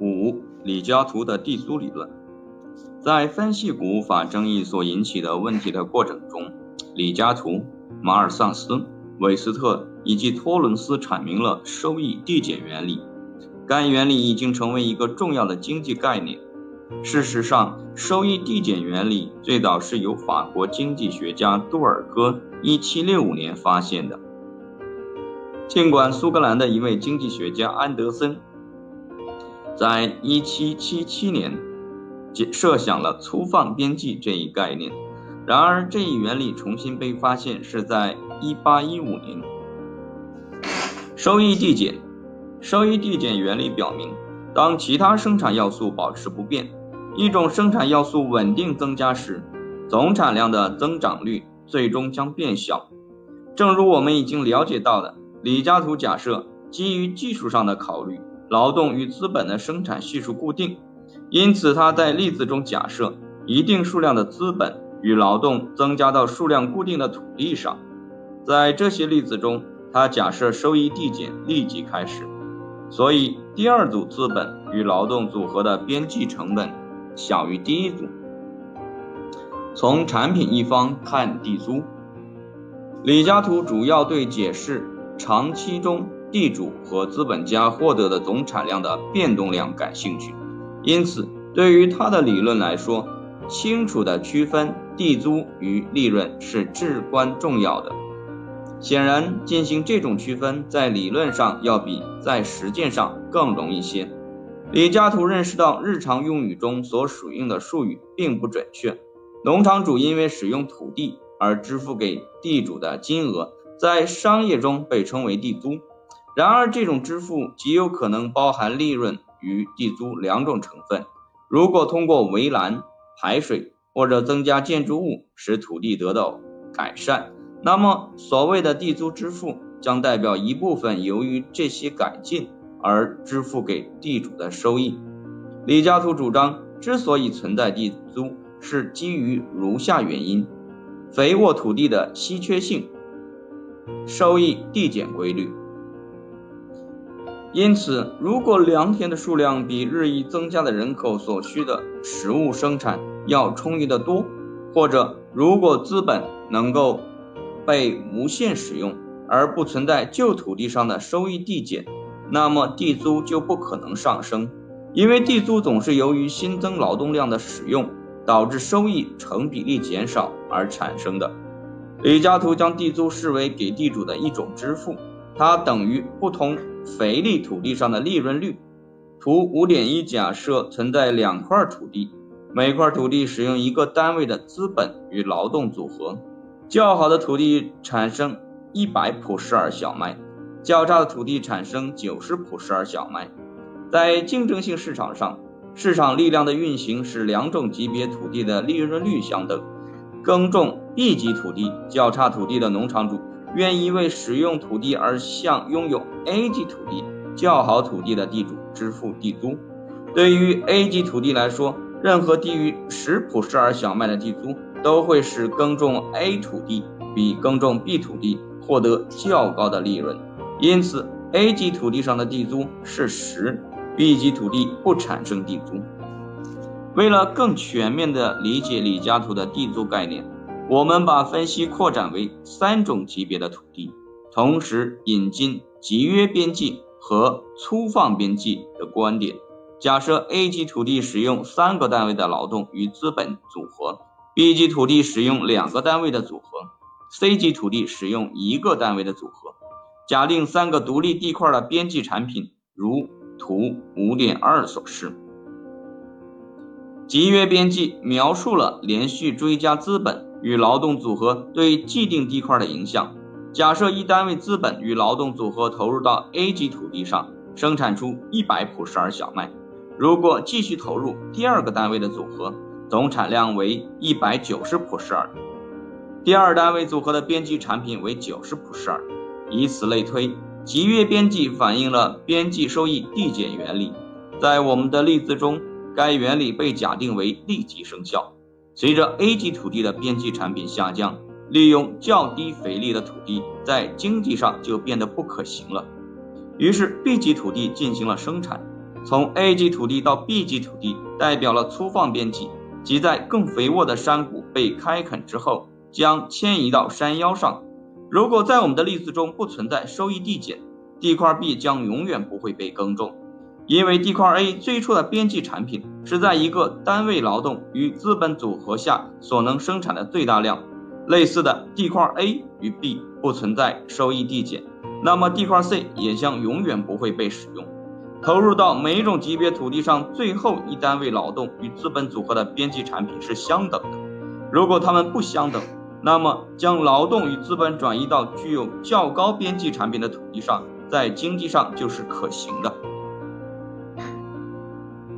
五、李嘉图的地租理论，在分析古物法争议所引起的问题的过程中，李嘉图、马尔萨斯、韦斯特以及托伦斯阐明了收益递减原理。该原理已经成为一个重要的经济概念。事实上，收益递减原理最早是由法国经济学家杜尔戈1765年发现的。尽管苏格兰的一位经济学家安德森。在一七七七年，设想了粗放边际这一概念。然而，这一原理重新被发现是在一八一五年。收益递减，收益递减原理表明，当其他生产要素保持不变，一种生产要素稳定增加时，总产量的增长率最终将变小。正如我们已经了解到的，李嘉图假设基于技术上的考虑。劳动与资本的生产系数固定，因此他在例子中假设一定数量的资本与劳动增加到数量固定的土地上。在这些例子中，他假设收益递减立即开始，所以第二组资本与劳动组合的边际成本小于第一组。从产品一方看地租，李嘉图主要对解释长期中。地主和资本家获得的总产量的变动量感兴趣，因此对于他的理论来说，清楚的区分地租与利润是至关重要的。显然，进行这种区分在理论上要比在实践上更容易些。李嘉图认识到，日常用语中所使用的术语并不准确。农场主因为使用土地而支付给地主的金额，在商业中被称为地租。然而，这种支付极有可能包含利润与地租两种成分。如果通过围栏、排水或者增加建筑物使土地得到改善，那么所谓的地租支付将代表一部分由于这些改进而支付给地主的收益。李嘉图主张，之所以存在地租，是基于如下原因：肥沃土地的稀缺性、收益递减规律。因此，如果良田的数量比日益增加的人口所需的食物生产要充裕得多，或者如果资本能够被无限使用，而不存在旧土地上的收益递减，那么地租就不可能上升，因为地租总是由于新增劳动量的使用导致收益成比例减少而产生的。李嘉图将地租视为给地主的一种支付，它等于不同。肥力土地上的利润率，图五点一假设存在两块土地，每块土地使用一个单位的资本与劳动组合。较好的土地产生一百普施尔小麦，较差的土地产生九十普施尔小麦。在竞争性市场上，市场力量的运行使两种级别土地的利润率相等。耕种 B 级土地较差土地的农场主。愿意为使用土地而向拥有 A 级土地较好土地的地主支付地租。对于 A 级土地来说，任何低于十普施尔小麦的地租都会使耕种 A 土地比耕种 B 土地获得较高的利润。因此，A 级土地上的地租是十，B 级土地不产生地租。为了更全面地理解李嘉图的地租概念。我们把分析扩展为三种级别的土地，同时引进集约边际和粗放边际的观点。假设 A 级土地使用三个单位的劳动与资本组合，B 级土地使用两个单位的组合，C 级土地使用一个单位的组合。假定三个独立地块的边际产品，如图五点二所示。集约边际描述了连续追加资本。与劳动组合对既定地块的影响。假设一单位资本与劳动组合投入到 A 级土地上，生产出一百普施尔小麦。如果继续投入第二个单位的组合，总产量为一百九十普施尔，第二单位组合的边际产品为九十普施尔。以此类推，集约边际反映了边际收益递减原理。在我们的例子中，该原理被假定为立即生效。随着 A 级土地的边际产品下降，利用较低肥力的土地在经济上就变得不可行了。于是 B 级土地进行了生产，从 A 级土地到 B 级土地代表了粗放边际，即在更肥沃的山谷被开垦之后，将迁移到山腰上。如果在我们的例子中不存在收益递减，地块 B 将永远不会被耕种，因为地块 A 最初的边际产品是在一个单位劳动与资本组合下所能生产的最大量。类似的，地块 A 与 B 不存在收益递减，那么地块 C 也将永远不会被使用。投入到每一种级别土地上最后一单位劳动与资本组合的边际产品是相等的。如果它们不相等，那么将劳动与资本转移到具有较高边际产品的土地上，在经济上就是可行的。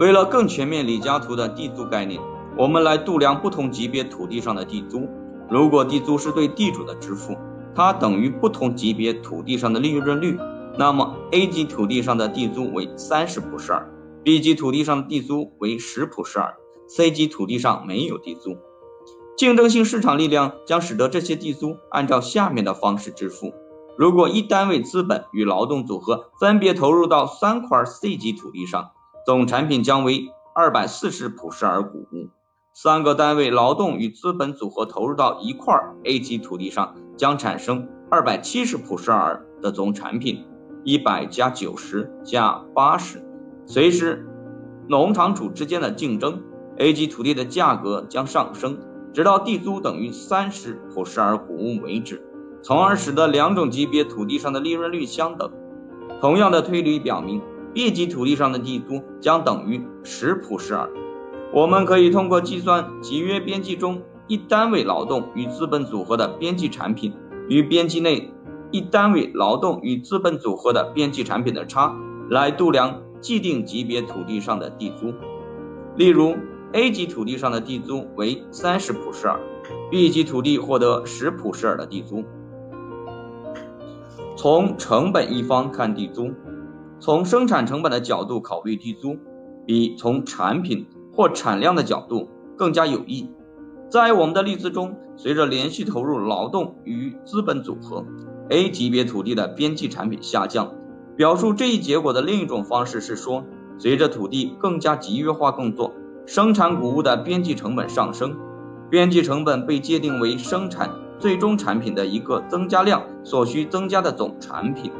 为了更全面李嘉图的地租概念，我们来度量不同级别土地上的地租。如果地租是对地主的支付，它等于不同级别土地上的利润率。那么 A 级土地上的地租为三十普氏尔，B 级土地上的地租为十普氏尔，C 级土地上没有地租。竞争性市场力量将使得这些地租按照下面的方式支付：如果一单位资本与劳动组合分别投入到三块 C 级土地上，总产品将为二百四十普什尔谷物；三个单位劳动与资本组合投入到一块 A 级土地上，将产生二百七十普什尔的总产品。一百加九十加八十，随时农场主之间的竞争，A 级土地的价格将上升，直到地租等于三十普什尔谷物为止，从而使得两种级别土地上的利润率相等。同样的推理表明，B 级土地上的地租将等于十普什尔。我们可以通过计算集约边际中一单位劳动与资本组合的边际产品与边际内。一单位劳动与资本组合的边际产品的差，来度量既定级别土地上的地租。例如，A 级土地上的地租为三十普什尔，B 级土地获得十普什尔的地租。从成本一方看地租，从生产成本的角度考虑地租，比从产品或产量的角度更加有益。在我们的例子中，随着连续投入劳动与资本组合。A 级别土地的边际产品下降，表述这一结果的另一种方式是说，随着土地更加集约化耕作，生产谷物的边际成本上升。边际成本被界定为生产最终产品的一个增加量所需增加的总产品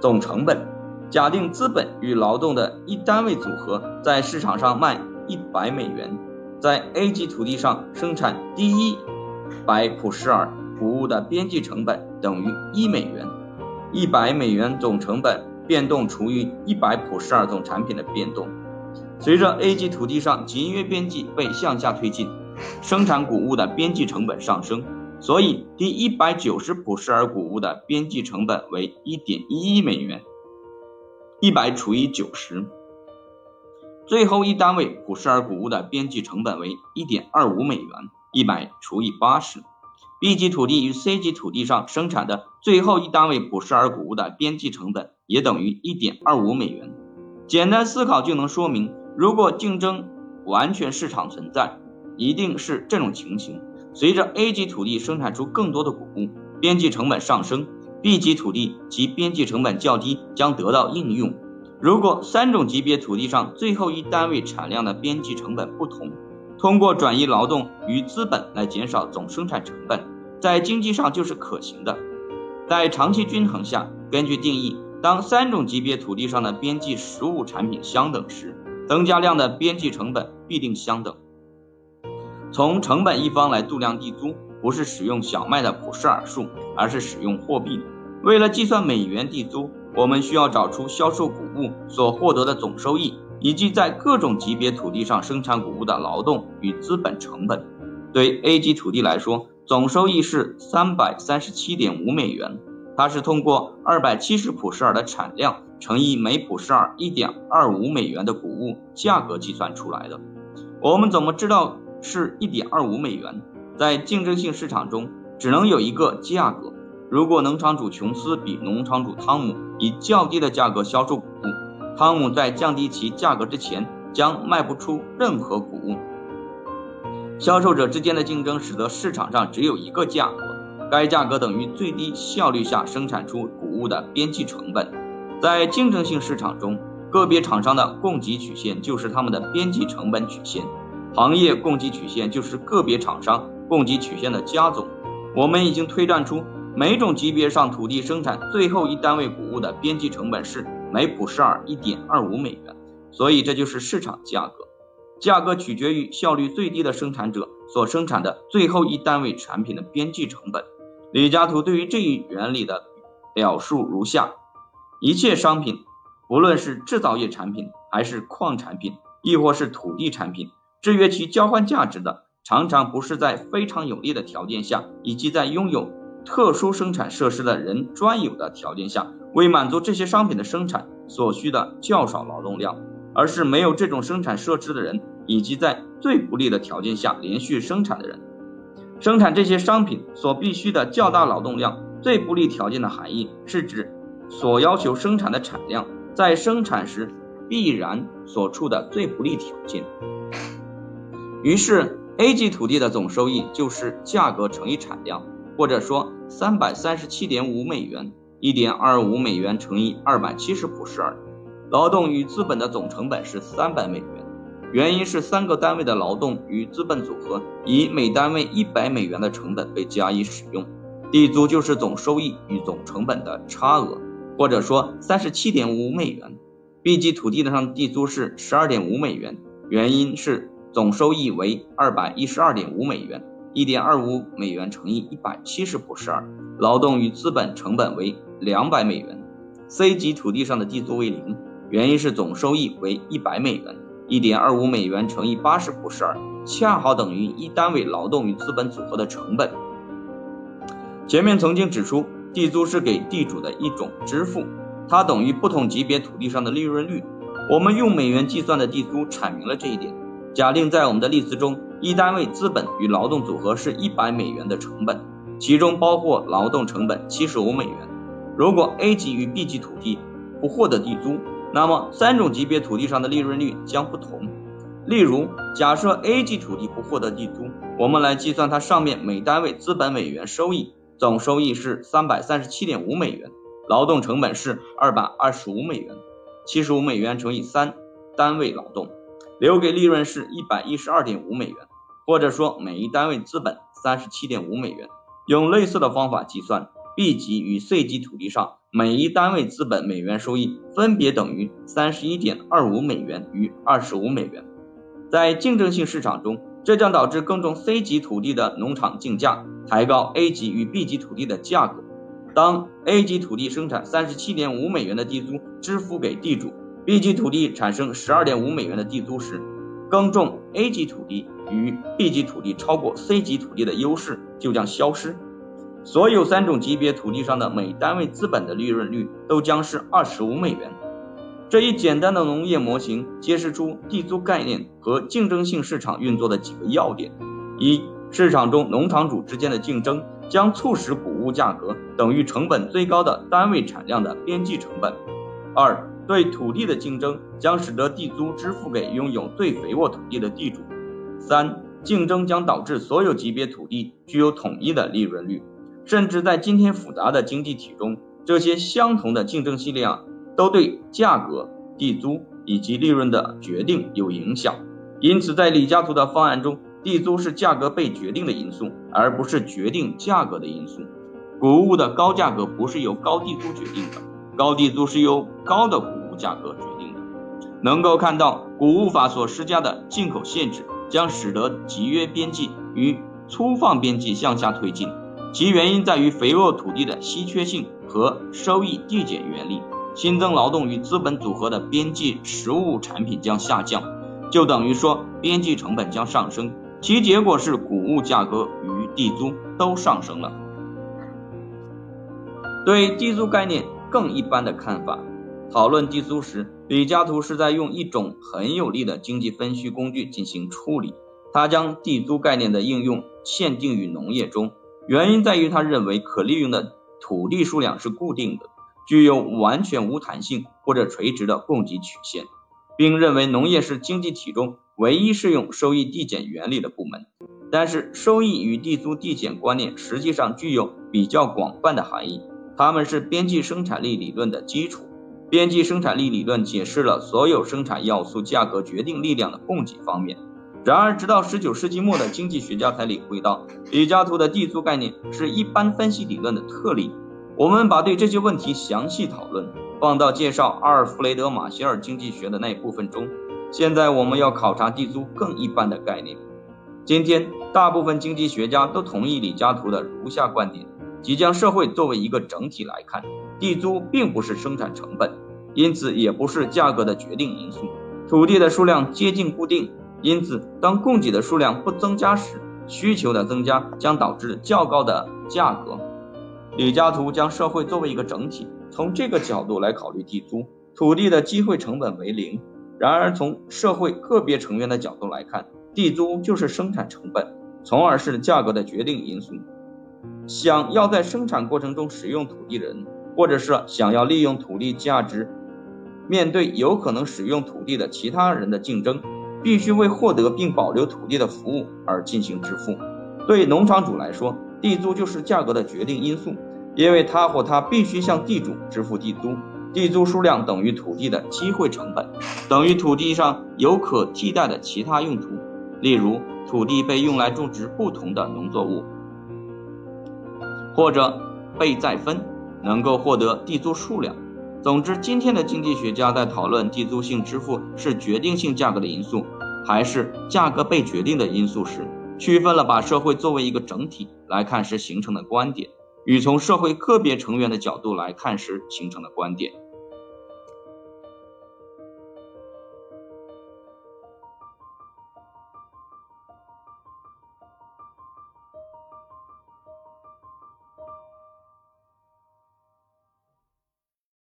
总成本。假定资本与劳动的一单位组合在市场上卖一百美元，在 A 级土地上生产第一百普什尔。谷物的边际成本等于一美元，一百美元总成本变动除以一百普什尔总产品的变动。随着 A 级土地上节约边际被向下推进，生产谷物的边际成本上升，所以第一百九十普什尔谷物的边际成本为一点一一美元。一百除以九十，最后一单位普十二谷物的边际成本为一点二五美元。一百除以八十。B 级土地与 C 级土地上生产的最后一单位普什尔谷物的边际成本也等于一点二五美元。简单思考就能说明，如果竞争完全市场存在，一定是这种情形：随着 A 级土地生产出更多的谷物，边际成本上升；B 级土地其边际成本较低，将得到应用。如果三种级别土地上最后一单位产量的边际成本不同，通过转移劳动与资本来减少总生产成本，在经济上就是可行的。在长期均衡下，根据定义，当三种级别土地上的边际实物产品相等时，增加量的边际成本必定相等。从成本一方来度量地租，不是使用小麦的普什尔数，而是使用货币。为了计算美元地租，我们需要找出销售谷物所获得的总收益。以及在各种级别土地上生产谷物的劳动与资本成本，对 A 级土地来说，总收益是三百三十七点五美元。它是通过二百七十普什尔的产量乘以每普什尔一点二五美元的谷物价格计算出来的。我们怎么知道是一点二五美元？在竞争性市场中，只能有一个价格。如果农场主琼斯比农场主汤姆以较低的价格销售谷物，汤姆在降低其价格之前将卖不出任何谷物。销售者之间的竞争使得市场上只有一个价格，该价格等于最低效率下生产出谷物的边际成本。在竞争性市场中，个别厂商的供给曲线就是他们的边际成本曲线，行业供给曲线就是个别厂商供给曲线的加总。我们已经推断出，每种级别上土地生产最后一单位谷物的边际成本是每普式尔一点二五美元，所以这就是市场价格。价格取决于效率最低的生产者所生产的最后一单位产品的边际成本。李嘉图对于这一原理的表述如下：一切商品。不论是制造业产品，还是矿产品，亦或是土地产品，制约其交换价值的，常常不是在非常有利的条件下，以及在拥有特殊生产设施的人专有的条件下，为满足这些商品的生产所需的较少劳动量，而是没有这种生产设施的人，以及在最不利的条件下连续生产的人，生产这些商品所必须的较大劳动量。最不利条件的含义是指所要求生产的产量。在生产时必然所处的最不利条件，于是 A 级土地的总收益就是价格乘以产量，或者说三百三十七点五美元，一点二五美元乘以二百七十普式尔。劳动与资本的总成本是三百美元，原因是三个单位的劳动与资本组合以每单位一百美元的成本被加以使用，地租就是总收益与总成本的差额。或者说三十七点五美元，B 级土地上地租是十二点五美元，原因是总收益为二百一十二点五美元，一点二五美元乘以一百七十普式尔，劳动与资本成本为两百美元。C 级土地上的地租为零，原因是总收益为一百美元，一点二五美元乘以八十普式尔，恰好等于一单位劳动与资本组合的成本。前面曾经指出。地租是给地主的一种支付，它等于不同级别土地上的利润率。我们用美元计算的地租阐明了这一点。假定在我们的例子中，一单位资本与劳动组合是一百美元的成本，其中包括劳动成本七十五美元。如果 A 级与 B 级土地不获得地租，那么三种级别土地上的利润率将不同。例如，假设 A 级土地不获得地租，我们来计算它上面每单位资本美元收益。总收益是三百三十七点五美元，劳动成本是二百二十五美元，七十五美元乘以三单位劳动，留给利润是一百一十二点五美元，或者说每一单位资本三十七点五美元。用类似的方法计算，B 级与 C 级土地上每一单位资本美元收益分别等于三十一点二五美元与二十五美元。在竞争性市场中。这将导致耕种 C 级土地的农场竞价抬高 A 级与 B 级土地的价格。当 A 级土地生产三十七点五美元的地租支付给地主，B 级土地产生十二点五美元的地租时，耕种 A 级土地与 B 级土地超过 C 级土地的优势就将消失。所有三种级别土地上的每单位资本的利润率都将是二十五美元。这一简单的农业模型揭示出地租概念和竞争性市场运作的几个要点：一、市场中农场主之间的竞争将促使谷物价格等于成本最高的单位产量的边际成本；二、对土地的竞争将使得地租支付给拥有最肥沃土地的地主；三、竞争将导致所有级别土地具有统一的利润率，甚至在今天复杂的经济体中，这些相同的竞争系列啊。都对价格、地租以及利润的决定有影响，因此在李嘉图的方案中，地租是价格被决定的因素，而不是决定价格的因素。谷物的高价格不是由高地租决定的，高地租是由高的谷价格决定的。能够看到，谷物法所施加的进口限制将使得集约边际与粗放边际向下推进，其原因在于肥沃土地的稀缺性和收益递减原理。新增劳动与资本组合的边际实物产品将下降，就等于说边际成本将上升，其结果是谷物价格与地租都上升了。对地租概念更一般的看法，讨论地租时，李嘉图是在用一种很有力的经济分析工具进行处理。他将地租概念的应用限定于农业中，原因在于他认为可利用的土地数量是固定的。具有完全无弹性或者垂直的供给曲线，并认为农业是经济体中唯一适用收益递减原理的部门。但是，收益与地租递减观念实际上具有比较广泛的含义，它们是边际生产力理论的基础。边际生产力理论解释了所有生产要素价格决定力量的供给方面。然而，直到19世纪末的经济学家才领会到，李嘉图的地租概念是一般分析理论的特例。我们把对这些问题详细讨论放到介绍阿尔弗雷德·马歇尔经济学的那一部分中。现在我们要考察地租更一般的概念。今天，大部分经济学家都同意李嘉图的如下观点：即将社会作为一个整体来看，地租并不是生产成本，因此也不是价格的决定因素。土地的数量接近固定，因此当供给的数量不增加时，需求的增加将导致较高的价格。李嘉图将社会作为一个整体，从这个角度来考虑地租。土地的机会成本为零。然而，从社会个别成员的角度来看，地租就是生产成本，从而是价格的决定因素。想要在生产过程中使用土地人，或者是想要利用土地价值，面对有可能使用土地的其他人的竞争，必须为获得并保留土地的服务而进行支付。对农场主来说，地租就是价格的决定因素，因为他或他必须向地主支付地租。地租数量等于土地的机会成本，等于土地上有可替代的其他用途，例如土地被用来种植不同的农作物，或者被再分，能够获得地租数量。总之，今天的经济学家在讨论地租性支付是决定性价格的因素，还是价格被决定的因素时，区分了把社会作为一个整体来看时形成的观点。与从社会个别成员的角度来看时形成的观点。